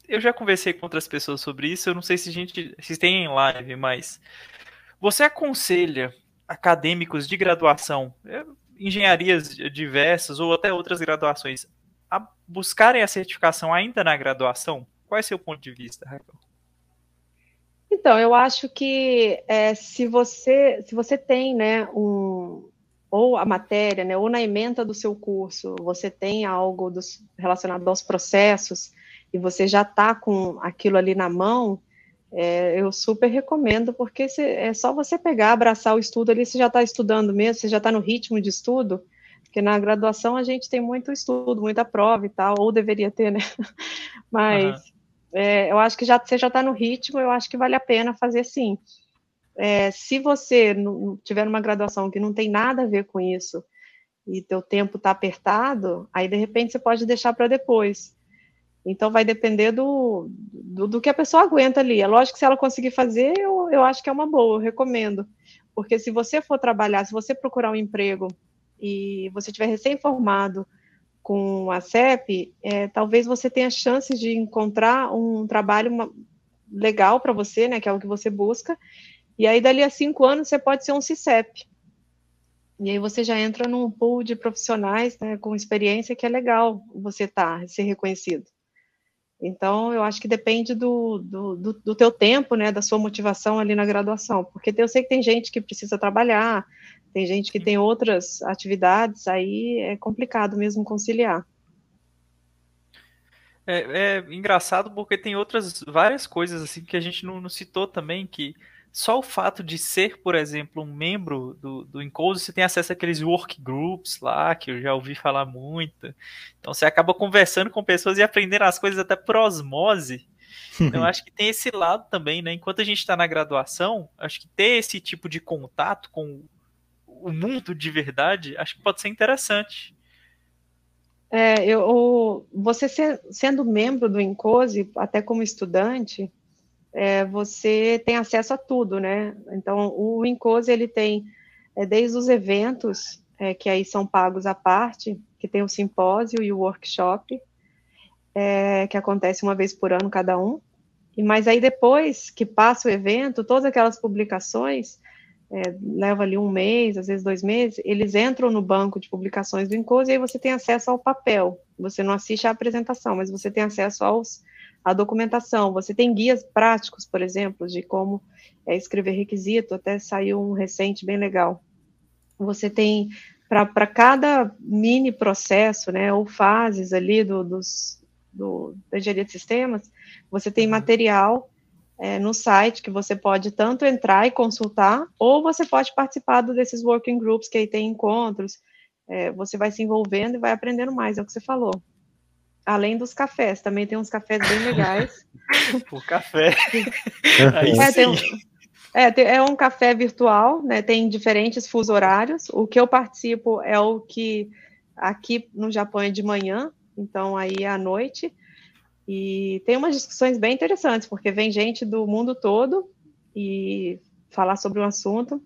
eu já conversei com outras pessoas sobre isso. Eu não sei se a gente se tem em live, mas você aconselha acadêmicos de graduação, é, engenharias diversas ou até outras graduações, a buscarem a certificação ainda na graduação? Qual é seu ponto de vista, Raquel? Então, eu acho que é, se você se você tem, né, um ou a matéria, né, ou na ementa do seu curso, você tem algo dos, relacionado aos processos e você já está com aquilo ali na mão, é, eu super recomendo, porque se, é só você pegar, abraçar o estudo ali, você já está estudando mesmo, você já está no ritmo de estudo, porque na graduação a gente tem muito estudo, muita prova e tal, ou deveria ter, né? Mas uhum. é, eu acho que já, você já está no ritmo, eu acho que vale a pena fazer sim. É, se você não, tiver numa graduação que não tem nada a ver com isso, e teu tempo está apertado, aí de repente você pode deixar para depois. Então vai depender do, do, do, que a pessoa aguenta ali. É lógico que se ela conseguir fazer, eu, eu acho que é uma boa, eu recomendo. Porque se você for trabalhar, se você procurar um emprego e você estiver recém-formado com a CEP, é, talvez você tenha chances de encontrar um trabalho uma, legal para você, né, que é o que você busca, e aí dali a cinco anos você pode ser um CICEP. E aí você já entra num pool de profissionais né, com experiência que é legal você tá, ser reconhecido. Então, eu acho que depende do, do, do, do, teu tempo, né, da sua motivação ali na graduação, porque eu sei que tem gente que precisa trabalhar, tem gente que tem outras atividades, aí é complicado mesmo conciliar. É, é engraçado porque tem outras várias coisas assim que a gente não, não citou também que só o fato de ser, por exemplo, um membro do, do Encode, você tem acesso àqueles work groups lá, que eu já ouvi falar muito. Então você acaba conversando com pessoas e aprendendo as coisas até por osmose. Então acho que tem esse lado também, né? Enquanto a gente está na graduação, acho que ter esse tipo de contato com o mundo de verdade, acho que pode ser interessante. É, eu, você ser, sendo membro do Encose, até como estudante, é, você tem acesso a tudo, né? Então, o Incose, ele tem é, desde os eventos, é, que aí são pagos à parte, que tem o simpósio e o workshop, é, que acontece uma vez por ano cada um, mas aí depois que passa o evento, todas aquelas publicações, é, leva ali um mês, às vezes dois meses, eles entram no banco de publicações do Incose e aí você tem acesso ao papel. Você não assiste à apresentação, mas você tem acesso aos a documentação. Você tem guias práticos, por exemplo, de como é, escrever requisito, até saiu um recente bem legal. Você tem para cada mini processo, né, ou fases ali do, dos, do, da engenharia de sistemas, você tem uhum. material é, no site que você pode tanto entrar e consultar, ou você pode participar desses working groups que aí tem encontros, é, você vai se envolvendo e vai aprendendo mais, é o que você falou além dos cafés, também tem uns cafés bem legais. o café. é, tem um, é, tem, é um café virtual, né? Tem diferentes fuso horários. O que eu participo é o que aqui no Japão é de manhã, então aí é à noite. E tem umas discussões bem interessantes, porque vem gente do mundo todo e falar sobre um assunto,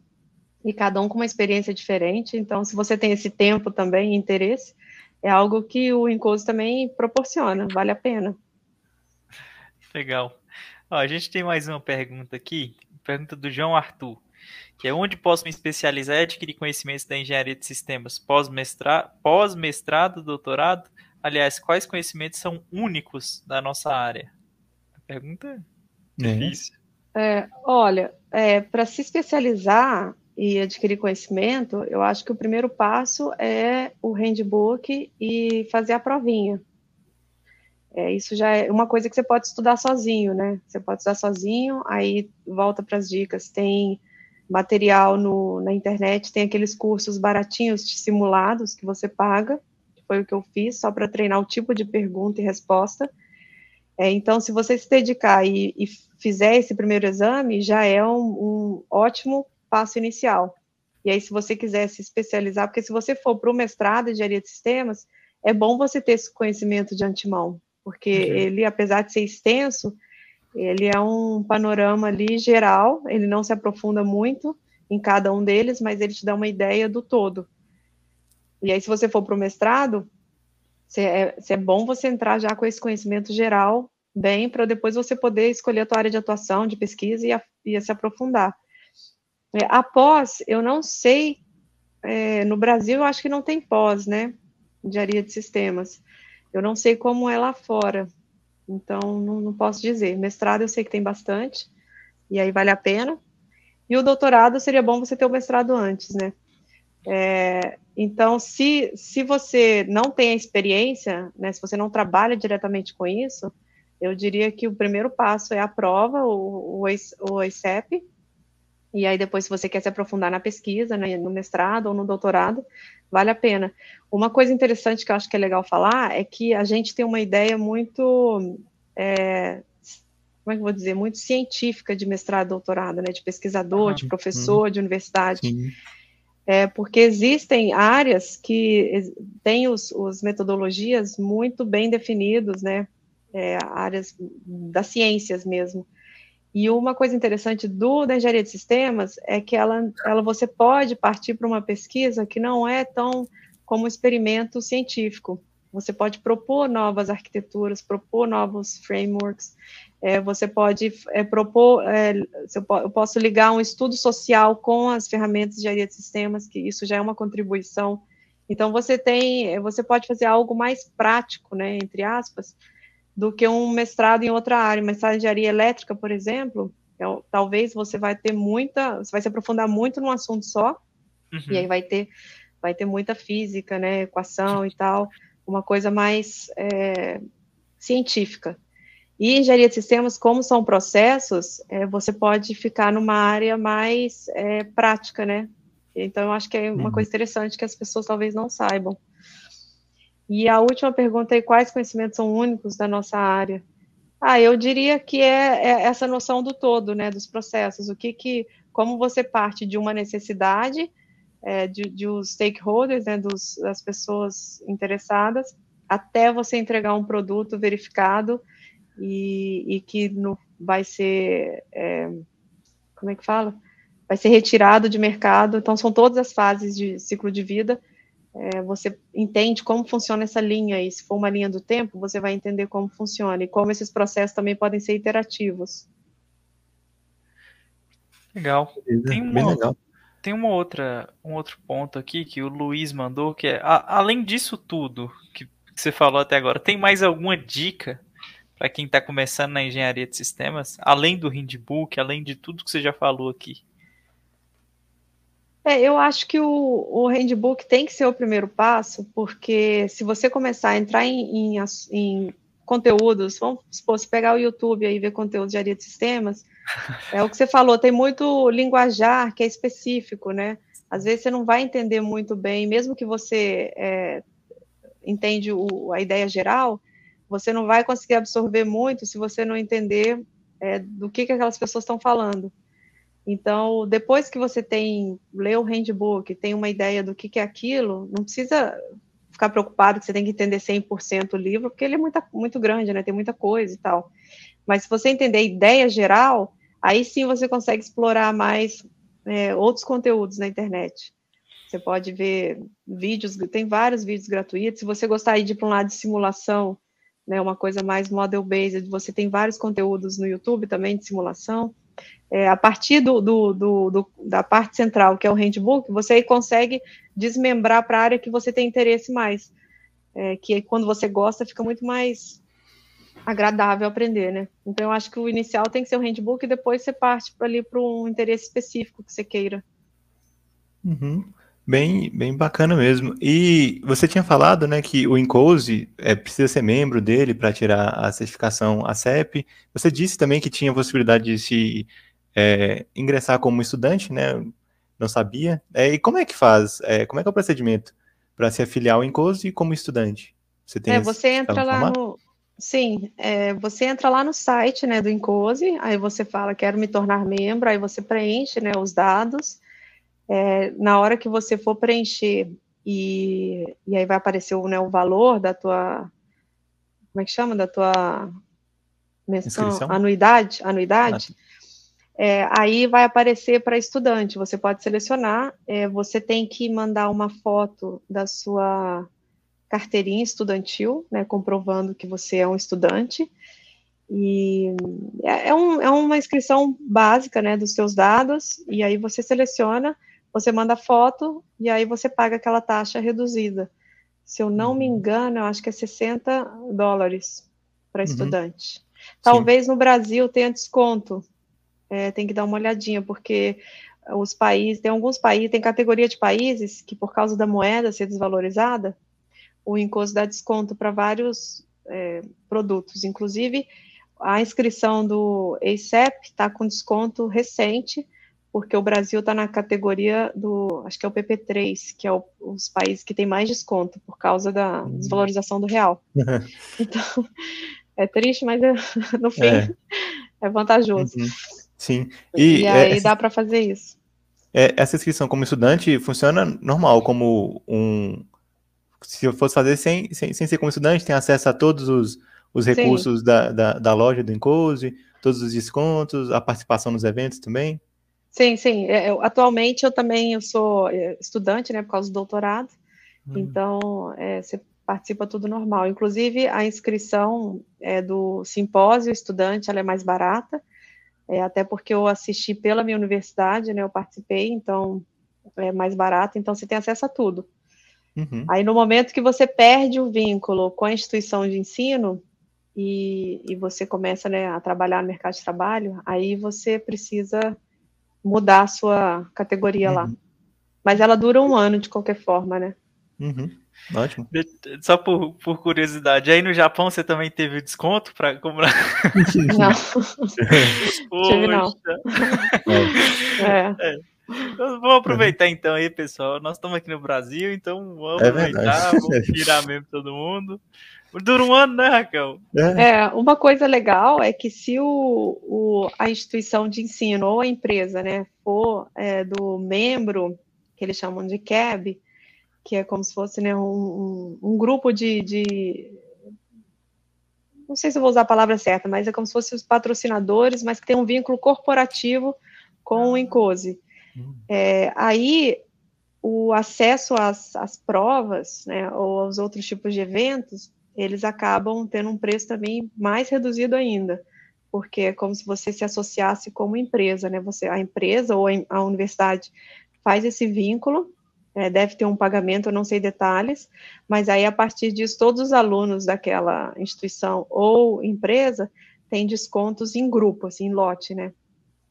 e cada um com uma experiência diferente. Então, se você tem esse tempo também, interesse, é algo que o Encose também proporciona, vale a pena. Legal. Ó, a gente tem mais uma pergunta aqui, pergunta do João Arthur, que é onde posso me especializar e adquirir conhecimentos da engenharia de sistemas? Pós-mestrado, pós doutorado? Aliás, quais conhecimentos são únicos da nossa área? A pergunta é, é. difícil. É, olha, é, para se especializar, e adquirir conhecimento, eu acho que o primeiro passo é o handbook e fazer a provinha. É, isso já é uma coisa que você pode estudar sozinho, né? Você pode estudar sozinho, aí volta para as dicas. Tem material no, na internet, tem aqueles cursos baratinhos de simulados que você paga, foi o que eu fiz, só para treinar o tipo de pergunta e resposta. É, então, se você se dedicar e, e, fizer esse primeiro exame, já é um, um ótimo passo inicial. E aí, se você quiser se especializar, porque se você for para o mestrado de engenharia de sistemas, é bom você ter esse conhecimento de antemão, porque uhum. ele, apesar de ser extenso, ele é um panorama ali geral, ele não se aprofunda muito em cada um deles, mas ele te dá uma ideia do todo. E aí, se você for para o mestrado, se é, se é bom você entrar já com esse conhecimento geral bem, para depois você poder escolher a tua área de atuação, de pesquisa e, a, e se aprofundar. É, após, eu não sei, é, no Brasil eu acho que não tem pós, né, engenharia de sistemas. Eu não sei como é lá fora, então não, não posso dizer. Mestrado eu sei que tem bastante, e aí vale a pena. E o doutorado seria bom você ter o mestrado antes, né? É, então, se, se você não tem a experiência, né, se você não trabalha diretamente com isso, eu diria que o primeiro passo é a prova, o, o, o ICEP, e aí depois, se você quer se aprofundar na pesquisa, né, no mestrado ou no doutorado, vale a pena. Uma coisa interessante que eu acho que é legal falar é que a gente tem uma ideia muito, é, como é que eu vou dizer, muito científica de mestrado e doutorado, né, de pesquisador, de professor, de universidade. Sim. É, porque existem áreas que têm os, os metodologias muito bem definidos, né, é, áreas das ciências mesmo. E uma coisa interessante do da engenharia de sistemas é que ela, ela você pode partir para uma pesquisa que não é tão como experimento científico. Você pode propor novas arquiteturas, propor novos frameworks. É, você pode é, propor, é, eu posso ligar um estudo social com as ferramentas de engenharia de sistemas, que isso já é uma contribuição. Então você tem, você pode fazer algo mais prático, né, entre aspas, do que um mestrado em outra área. Mestrado em engenharia elétrica, por exemplo, é, talvez você vai ter muita, você vai se aprofundar muito num assunto só, uhum. e aí vai ter, vai ter muita física, né, equação e tal, uma coisa mais é, científica. E engenharia de sistemas, como são processos, é, você pode ficar numa área mais é, prática, né? Então, eu acho que é uma uhum. coisa interessante que as pessoas talvez não saibam. E a última pergunta é quais conhecimentos são únicos da nossa área? Ah, eu diria que é, é, essa noção do todo, né, dos processos. O que que, como você parte de uma necessidade é, de, de os stakeholders, né, dos, das pessoas interessadas, até você entregar um produto verificado e, e que no, vai ser, é, como é que fala? Vai ser retirado de mercado. Então, são todas as fases de ciclo de vida é, você entende como funciona essa linha, e se for uma linha do tempo, você vai entender como funciona, e como esses processos também podem ser iterativos. Legal. Tem uma, legal. Tem uma outra, um outro ponto aqui que o Luiz mandou, que é, a, além disso tudo que, que você falou até agora, tem mais alguma dica para quem está começando na engenharia de sistemas, além do handbook, além de tudo que você já falou aqui? É, eu acho que o, o handbook tem que ser o primeiro passo, porque se você começar a entrar em, em, em conteúdos, vamos supor, se pegar o YouTube e ver conteúdo de área de sistemas, é o que você falou, tem muito linguajar que é específico, né? Às vezes você não vai entender muito bem, mesmo que você é, entende o, a ideia geral, você não vai conseguir absorver muito se você não entender é, do que, que aquelas pessoas estão falando. Então, depois que você tem leu o handbook, tem uma ideia do que, que é aquilo, não precisa ficar preocupado que você tem que entender 100% o livro, porque ele é muito, muito grande, né? Tem muita coisa e tal. Mas se você entender a ideia geral, aí sim você consegue explorar mais é, outros conteúdos na internet. Você pode ver vídeos, tem vários vídeos gratuitos. Se você gostar de ir para um lado de simulação, né, uma coisa mais model-based, você tem vários conteúdos no YouTube também de simulação é, a partir do, do, do, do, da parte central, que é o handbook, você consegue desmembrar para a área que você tem interesse mais. É, que quando você gosta, fica muito mais agradável aprender, né? Então, eu acho que o inicial tem que ser o handbook e depois você parte para ali para um interesse específico que você queira. Uhum. Bem, bem bacana mesmo. E você tinha falado, né, que o Encose é, precisa ser membro dele para tirar a certificação ACEP. Você disse também que tinha possibilidade de se é, ingressar como estudante, né? Não sabia. É, e como é que faz? Como é que é o procedimento para se afiliar ao Encose como estudante? Você tem é, você entra lá no Sim, é, você entra lá no site né, do Encose, aí você fala, quero me tornar membro, aí você preenche né, os dados, é, na hora que você for preencher e, e aí vai aparecer o, né, o valor da tua, como é que chama, da tua menção, anuidade, anuidade, ah é, aí vai aparecer para estudante. Você pode selecionar. É, você tem que mandar uma foto da sua carteirinha estudantil, né, comprovando que você é um estudante. E é, é, um, é uma inscrição básica, né, dos seus dados. E aí você seleciona, você manda foto e aí você paga aquela taxa reduzida. Se eu não me uhum. engano, eu acho que é 60 dólares para uhum. estudante. Talvez Sim. no Brasil tenha desconto, é, tem que dar uma olhadinha, porque os países, tem alguns países, tem categoria de países que por causa da moeda ser desvalorizada, o INCOS dá desconto para vários é, produtos, inclusive a inscrição do ACEP está com desconto recente, porque o Brasil está na categoria do, acho que é o PP3, que é o, os países que tem mais desconto por causa da hum. desvalorização do real. então, é triste, mas é, no fim é, é vantajoso. Uhum. Sim. E, e aí é, dá para fazer isso. É, essa inscrição como estudante funciona normal, como um. Se eu fosse fazer sem, sem, sem ser como estudante, tem acesso a todos os, os recursos da, da, da, loja do Encose, todos os descontos, a participação nos eventos também? Sim, sim. É, eu, atualmente eu também eu sou é, estudante, né, por causa do doutorado. Hum. Então, é, você participa tudo normal. Inclusive, a inscrição é, do simpósio estudante ela é mais barata é, até porque eu assisti pela minha universidade, né, eu participei, então é mais barato, então você tem acesso a tudo. Uhum. Aí no momento que você perde o vínculo com a instituição de ensino e, e você começa né, a trabalhar no mercado de trabalho, aí você precisa mudar a sua categoria uhum. lá. Mas ela dura um ano de qualquer forma, né? Uhum. Ótimo. Só por, por curiosidade, aí no Japão você também teve desconto para comprar? Não. Tive não. É. é. Então, vamos aproveitar então aí, pessoal. Nós estamos aqui no Brasil, então vamos é aproveitar, vamos virar mesmo todo mundo. Dura um ano, né, Raquel? É. é, uma coisa legal é que se o, o, a instituição de ensino ou a empresa né, for é, do membro, que eles chamam de CAB, que é como se fosse né, um, um, grupo de, de, Não sei se eu vou usar a palavra certa, mas é como se fossem os patrocinadores, mas que tem um vínculo corporativo com o Encose. Hum. É, aí, o acesso às, às provas, né, ou aos outros tipos de eventos, eles acabam tendo um preço também mais reduzido ainda, porque é como se você se associasse como empresa, né? Você, a empresa ou a universidade faz esse vínculo é, deve ter um pagamento, eu não sei detalhes, mas aí a partir disso, todos os alunos daquela instituição ou empresa têm descontos em grupo, assim, em lote, né?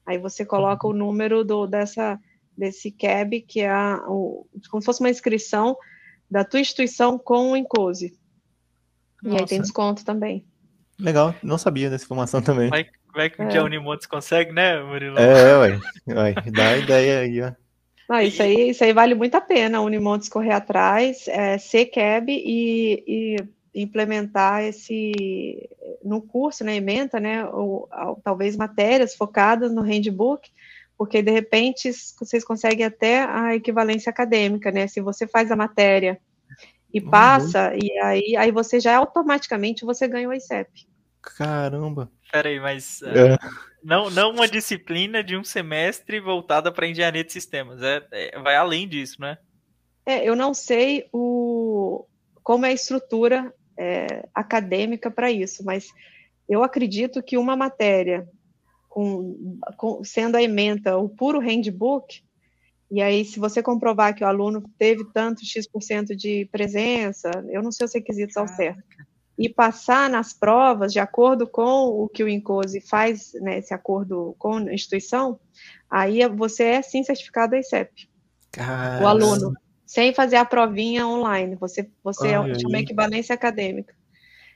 Aí você coloca o número do, dessa, desse CAB, que é a, o, como se fosse uma inscrição da tua instituição com o Encose. E aí tem desconto também. Legal, não sabia dessa informação também. Vai, vai que o é. dia Unimontes consegue, né, Murilo? É, ué, ué, dá a ideia aí, ó. Não, isso, aí, isso aí vale muito a pena a Unimontes correr atrás, é, ser CAB e, e, implementar esse no curso, né, ementa, né, ou, ou, talvez matérias focadas no handbook, porque de repente vocês conseguem até a equivalência acadêmica, né, se você faz a matéria e uhum. passa, e aí, aí você já automaticamente você ganha o ICEP. Caramba! Peraí, mas... É. Uh... Não, não uma disciplina de um semestre voltada para engenharia de sistemas. É, é, vai além disso, né? É, eu não sei o, como é a estrutura é, acadêmica para isso, mas eu acredito que uma matéria, com, com, sendo a ementa o puro handbook, e aí se você comprovar que o aluno teve tanto X% de presença, eu não sei os requisitos ao certo, e passar nas provas de acordo com o que o INCOSE faz, né, esse acordo com a instituição, aí você é sim certificado ICEP. O aluno, sem fazer a provinha online, você, você é uma equivalência acadêmica.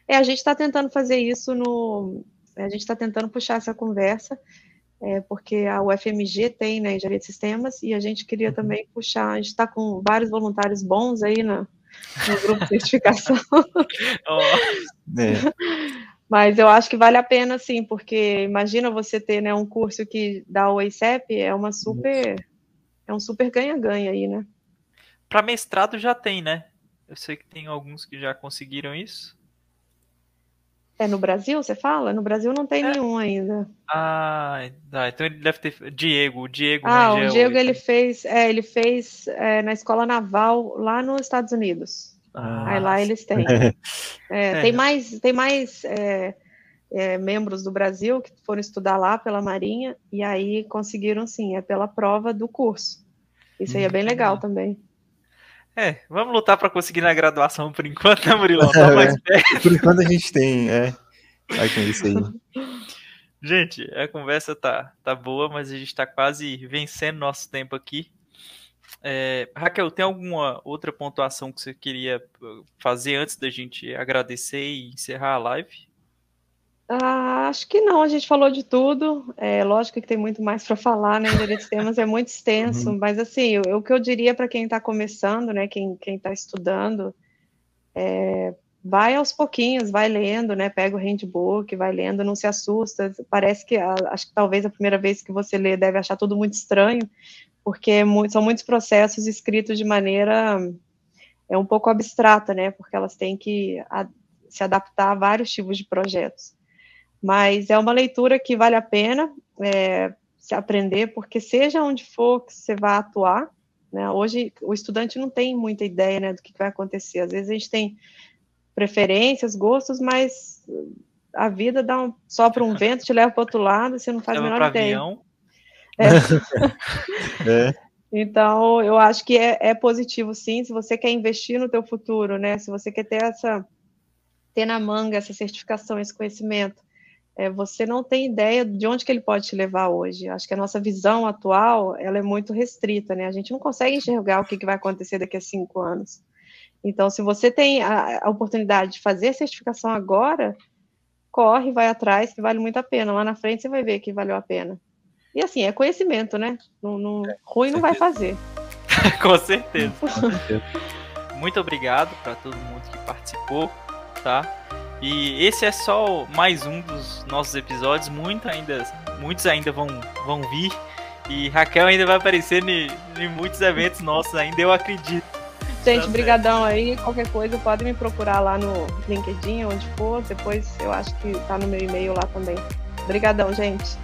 É, a gente está tentando fazer isso no. A gente está tentando puxar essa conversa, é, porque a UFMG tem, né, engenharia de sistemas, e a gente queria uhum. também puxar, a gente está com vários voluntários bons aí na, no grupo de certificação. oh. é. Mas eu acho que vale a pena, sim, porque imagina você ter né, um curso que dá o ACEP, é uma super. É um super ganha-ganha aí, né? Para mestrado já tem, né? Eu sei que tem alguns que já conseguiram isso. É no Brasil, você fala? No Brasil não tem é. nenhum ainda. Ah, tá. então ele deve ter. Diego, Diego. Ah, Rangel, o Diego ele fez, é, ele fez é, na escola naval lá nos Estados Unidos. Ah, Aí lá eles têm. É, é, tem mais, tem mais é, membros do Brasil que foram estudar lá pela Marinha e aí conseguiram sim, é pela prova do curso. Isso aí é bem legal também. É, vamos lutar para conseguir na graduação por enquanto, né, Murilo? Tá mais perto. Por enquanto a gente tem, é. Vai com isso aí. Gente, a conversa tá, tá boa, mas a gente tá quase vencendo nosso tempo aqui. É, Raquel, tem alguma outra pontuação que você queria uh, fazer antes da gente agradecer e encerrar a live? Ah, acho que não, a gente falou de tudo. É lógico que tem muito mais para falar, né? De temas é muito extenso, uhum. mas assim, o, o, que eu diria para quem está começando, né? Quem está estudando, é, vai aos pouquinhos, vai lendo, né? Pega o handbook, vai lendo, não se assusta. Parece que acho que talvez a primeira vez que você lê deve achar tudo muito estranho, porque é são muitos processos escritos de maneira é um pouco abstrata, né? Porque elas têm que a, se adaptar a vários tipos de projetos. Mas é uma leitura que vale a pena é, se aprender, porque seja onde for que você vai atuar, né? Hoje o estudante não tem muita ideia, né, do que vai acontecer. Às vezes a gente tem preferências, gostos, mas a vida dá um, sopra um vento, te leva para outro lado, você não faz leva a menor ideia. Avião. É. é. Então, eu acho que é, é, positivo, sim, se você quer investir no teu futuro, né? Se você quer ter essa ter na manga essa certificação, esse conhecimento, é, você não tem ideia de onde que ele pode te levar hoje. Acho que a nossa visão atual ela é muito restrita, né? A gente não consegue enxergar o que, que vai acontecer daqui a cinco anos. Então, se você tem a, a oportunidade de fazer a certificação agora, corre, vai atrás, que vale muito a pena. Lá na frente você vai ver que valeu a pena. E assim, é conhecimento, né? Não, não, é, ruim não vai fazer. Com certeza. Com certeza. muito obrigado para todo mundo que participou, tá? E esse é só mais um dos nossos episódios. Muito ainda, muitos ainda vão, vão vir. E Raquel ainda vai aparecer em, em muitos eventos nossos ainda, eu acredito. Gente, tá brigadão aí. Qualquer coisa, pode me procurar lá no LinkedIn, onde for. Depois eu acho que tá no meu e-mail lá também. Brigadão, gente.